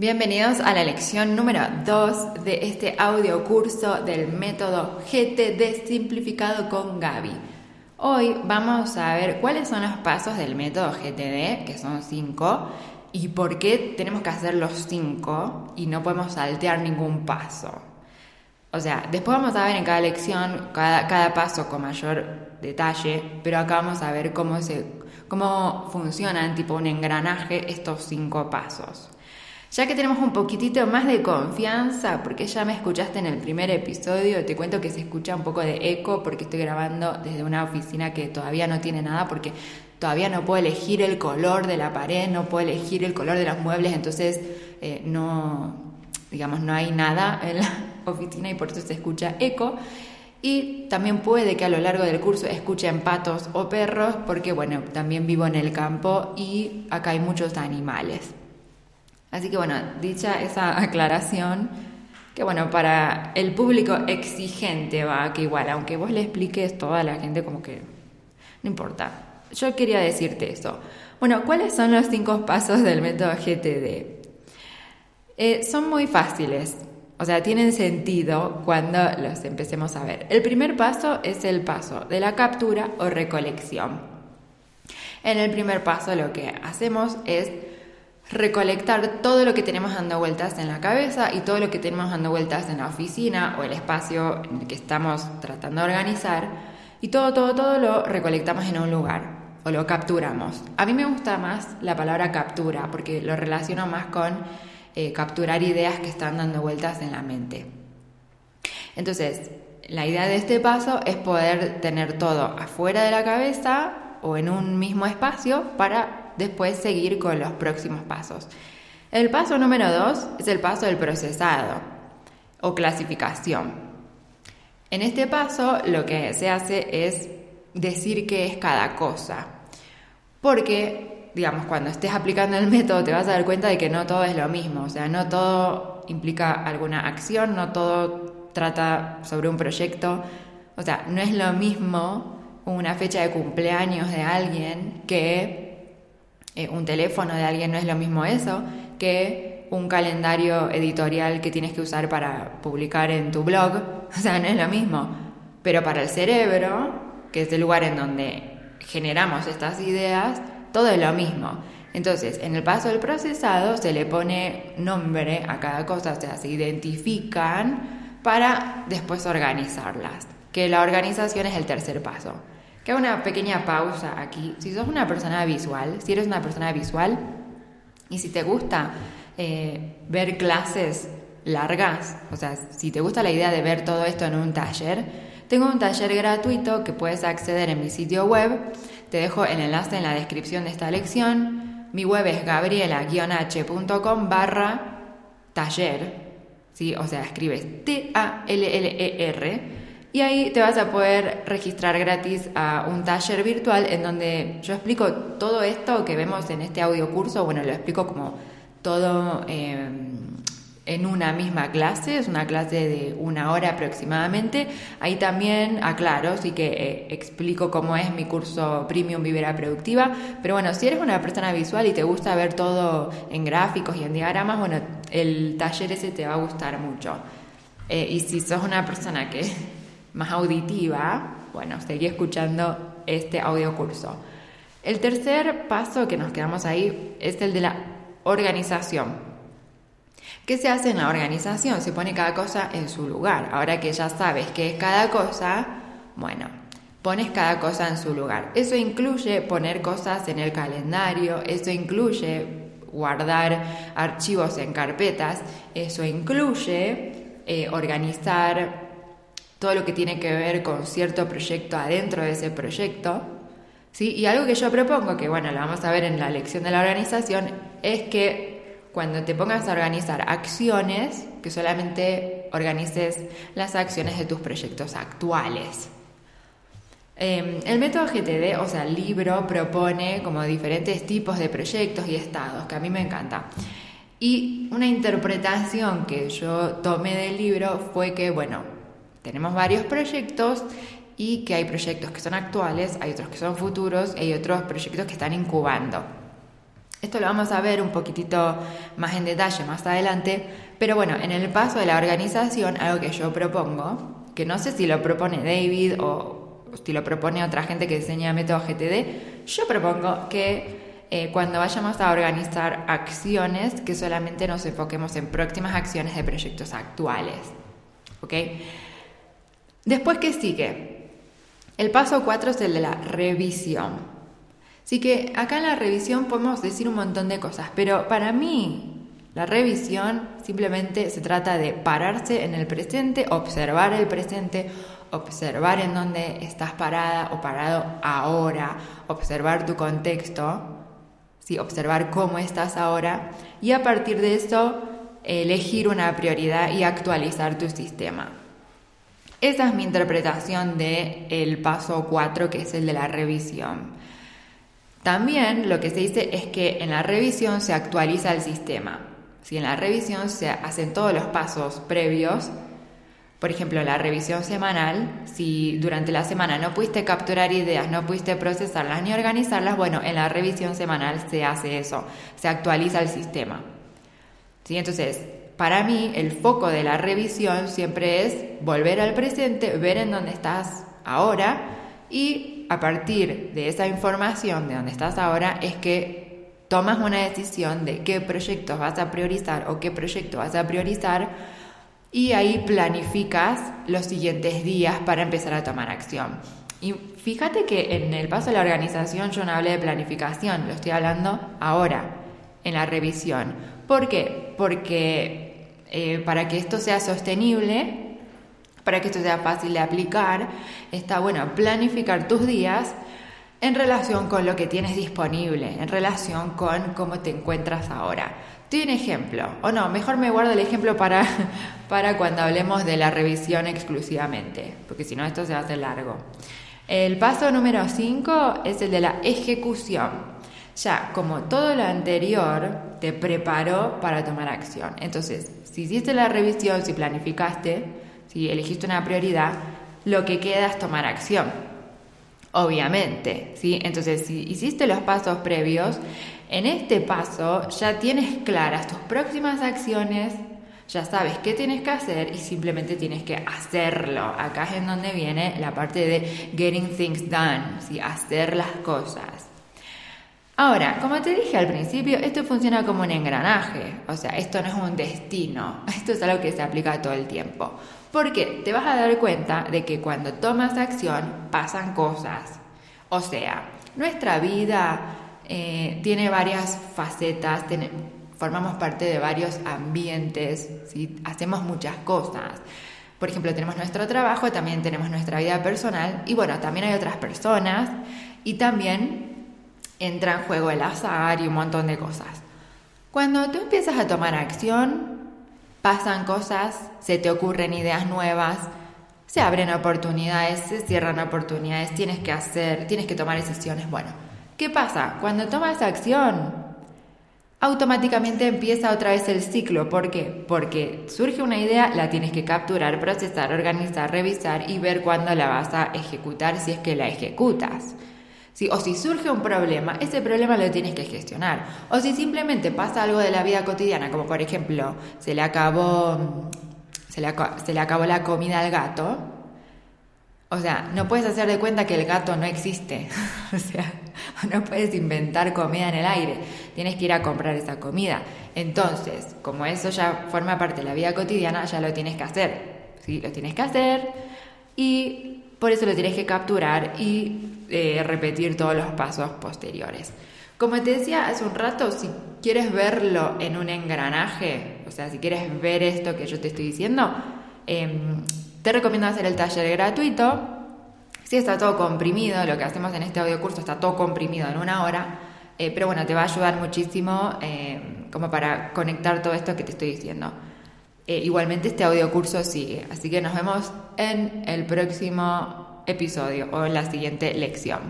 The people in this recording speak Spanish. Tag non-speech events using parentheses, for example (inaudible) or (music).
Bienvenidos a la lección número 2 de este audio curso del método GTD simplificado con Gaby. Hoy vamos a ver cuáles son los pasos del método GTD, que son 5, y por qué tenemos que hacer los 5 y no podemos saltear ningún paso. O sea, después vamos a ver en cada lección cada, cada paso con mayor detalle, pero acá vamos a ver cómo, se, cómo funcionan, tipo un engranaje, estos 5 pasos. Ya que tenemos un poquitito más de confianza, porque ya me escuchaste en el primer episodio, te cuento que se escucha un poco de eco porque estoy grabando desde una oficina que todavía no tiene nada, porque todavía no puedo elegir el color de la pared, no puedo elegir el color de los muebles, entonces eh, no, digamos, no hay nada en la (laughs) oficina y por eso se escucha eco. Y también puede que a lo largo del curso escuchen patos o perros, porque bueno, también vivo en el campo y acá hay muchos animales. Así que bueno, dicha esa (laughs) aclaración, que bueno, para el público exigente va, que igual, aunque vos le expliques toda la gente como que no importa. Yo quería decirte eso. Bueno, ¿cuáles son los cinco pasos del método GTD? Eh, son muy fáciles, o sea, tienen sentido cuando los empecemos a ver. El primer paso es el paso de la captura o recolección. En el primer paso lo que hacemos es recolectar todo lo que tenemos dando vueltas en la cabeza y todo lo que tenemos dando vueltas en la oficina o el espacio en el que estamos tratando de organizar y todo, todo, todo lo recolectamos en un lugar o lo capturamos. A mí me gusta más la palabra captura porque lo relaciono más con eh, capturar ideas que están dando vueltas en la mente. Entonces, la idea de este paso es poder tener todo afuera de la cabeza o en un mismo espacio para después seguir con los próximos pasos. El paso número dos es el paso del procesado o clasificación. En este paso lo que se hace es decir qué es cada cosa. Porque, digamos, cuando estés aplicando el método te vas a dar cuenta de que no todo es lo mismo. O sea, no todo implica alguna acción, no todo trata sobre un proyecto. O sea, no es lo mismo una fecha de cumpleaños de alguien que eh, un teléfono de alguien no es lo mismo eso que un calendario editorial que tienes que usar para publicar en tu blog. (laughs) O sea, no es lo mismo. Pero para el cerebro, que es el lugar en donde generamos estas ideas, todo es lo mismo. Entonces, en el paso del procesado se le pone nombre a cada cosa, o sea, se identifican para después organizarlas, que la organización es el tercer paso. Una pequeña pausa aquí. Si sos una persona visual, si eres una persona visual y si te gusta eh, ver clases largas, o sea, si te gusta la idea de ver todo esto en un taller, tengo un taller gratuito que puedes acceder en mi sitio web. Te dejo el enlace en la descripción de esta lección. Mi web es gabriela-h.com barra taller. ¿sí? O sea, escribes T-A-L-L-E-R y ahí te vas a poder registrar gratis a un taller virtual en donde yo explico todo esto que vemos en este audio curso. Bueno, lo explico como todo eh, en una misma clase, es una clase de una hora aproximadamente. Ahí también aclaro, sí que eh, explico cómo es mi curso Premium Vivera Productiva. Pero bueno, si eres una persona visual y te gusta ver todo en gráficos y en diagramas, bueno, el taller ese te va a gustar mucho. Eh, y si sos una persona que más auditiva, bueno, seguí escuchando este audio curso. El tercer paso que nos quedamos ahí es el de la organización. ¿Qué se hace en la organización? Se pone cada cosa en su lugar. Ahora que ya sabes qué es cada cosa, bueno, pones cada cosa en su lugar. Eso incluye poner cosas en el calendario, eso incluye guardar archivos en carpetas, eso incluye eh, organizar todo lo que tiene que ver con cierto proyecto adentro de ese proyecto. ¿sí? Y algo que yo propongo, que bueno, lo vamos a ver en la lección de la organización, es que cuando te pongas a organizar acciones, que solamente organices las acciones de tus proyectos actuales. Em, el método GTD, o sea, el libro, propone como diferentes tipos de proyectos y estados, que a mí me encanta. Y una interpretación que yo tomé del libro fue que, bueno, tenemos varios proyectos y que hay proyectos que son actuales, hay otros que son futuros y hay otros proyectos que están incubando. Esto lo vamos a ver un poquitito más en detalle más adelante, pero bueno, en el paso de la organización, algo que yo propongo, que no sé si lo propone David o si lo propone otra gente que diseña método GTD, yo propongo que eh, cuando vayamos a organizar acciones, que solamente nos enfoquemos en próximas acciones de proyectos actuales. ¿Ok? Después, ¿qué sigue? El paso 4 es el de la revisión. Así que acá en la revisión podemos decir un montón de cosas, pero para mí la revisión simplemente se trata de pararse en el presente, observar el presente, observar en dónde estás parada o parado ahora, observar tu contexto, ¿sí? observar cómo estás ahora y a partir de eso elegir una prioridad y actualizar tu sistema. Esa es mi interpretación del el paso 4, que es el de la revisión. También lo que se dice es que en la revisión se actualiza el sistema. Si en la revisión se hacen todos los pasos previos, por ejemplo, la revisión semanal, si durante la semana no pudiste capturar ideas, no pudiste procesarlas ni organizarlas, bueno, en la revisión semanal se hace eso, se actualiza el sistema. ¿Sí? Entonces, para mí, el foco de la revisión siempre es volver al presente, ver en dónde estás ahora y a partir de esa información de donde estás ahora es que tomas una decisión de qué proyectos vas a priorizar o qué proyecto vas a priorizar y ahí planificas los siguientes días para empezar a tomar acción. Y fíjate que en el paso de la organización yo no hablé de planificación, lo estoy hablando ahora, en la revisión. ¿Por qué? Porque eh, para que esto sea sostenible, para que esto sea fácil de aplicar, está bueno planificar tus días en relación con lo que tienes disponible, en relación con cómo te encuentras ahora. Un ejemplo, o no, mejor me guardo el ejemplo para, (laughs) para cuando hablemos de la revisión exclusivamente, porque si no esto se hace largo. El paso número 5 es el de la ejecución. Ya, como todo lo anterior, te preparó para tomar acción. Entonces, si hiciste la revisión, si planificaste, si elegiste una prioridad, lo que queda es tomar acción. Obviamente, ¿sí? Entonces, si hiciste los pasos previos, en este paso ya tienes claras tus próximas acciones, ya sabes qué tienes que hacer y simplemente tienes que hacerlo. Acá es en donde viene la parte de getting things done, ¿sí? hacer las cosas. Ahora, como te dije al principio, esto funciona como un engranaje, o sea, esto no es un destino, (laughs) esto es algo que se aplica todo el tiempo. Porque te vas a dar cuenta de que cuando tomas acción pasan cosas. O sea, nuestra vida eh, tiene varias facetas, formamos parte de varios ambientes, hacemos muchas cosas. Por ejemplo, tenemos nuestro trabajo, también tenemos nuestra vida personal y bueno, también hay otras personas y también entra en juego el azar y un montón de cosas. Cuando tú empiezas a tomar acción, pasan cosas, se te ocurren ideas nuevas, se abren oportunidades, se cierran oportunidades, tienes que hacer, tienes que tomar decisiones. Bueno, ¿qué pasa? Cuando tomas acción, automáticamente empieza otra vez el ciclo. ¿Por qué? Porque surge una idea, la tienes que capturar, procesar, organizar, revisar y ver cuándo la vas a ejecutar si es que la ejecutas. O si surge un problema, ese problema lo tienes que gestionar. O si simplemente pasa algo de la vida cotidiana, como por ejemplo, se le acabó, se le, se le acabó la comida al gato. O sea, no puedes hacer de cuenta que el gato no existe. (laughs) o sea, no puedes inventar comida en el aire. Tienes que ir a comprar esa comida. Entonces, como eso ya forma parte de la vida cotidiana, ya lo tienes que hacer. ¿sí? Lo tienes que hacer y por eso lo tienes que capturar y eh, repetir todos los pasos posteriores. Como te decía hace un rato, si quieres verlo en un engranaje, o sea, si quieres ver esto que yo te estoy diciendo, em, te recomiendo hacer el taller gratuito. Si está todo comprimido, lo que hacemos en este audio curso está todo comprimido en una hora, eh, pero bueno, te va a ayudar muchísimo em, como para conectar todo esto que te estoy diciendo. Eh, igualmente este audio curso sigue, así que nos vemos en el próximo episodio o en la siguiente lección.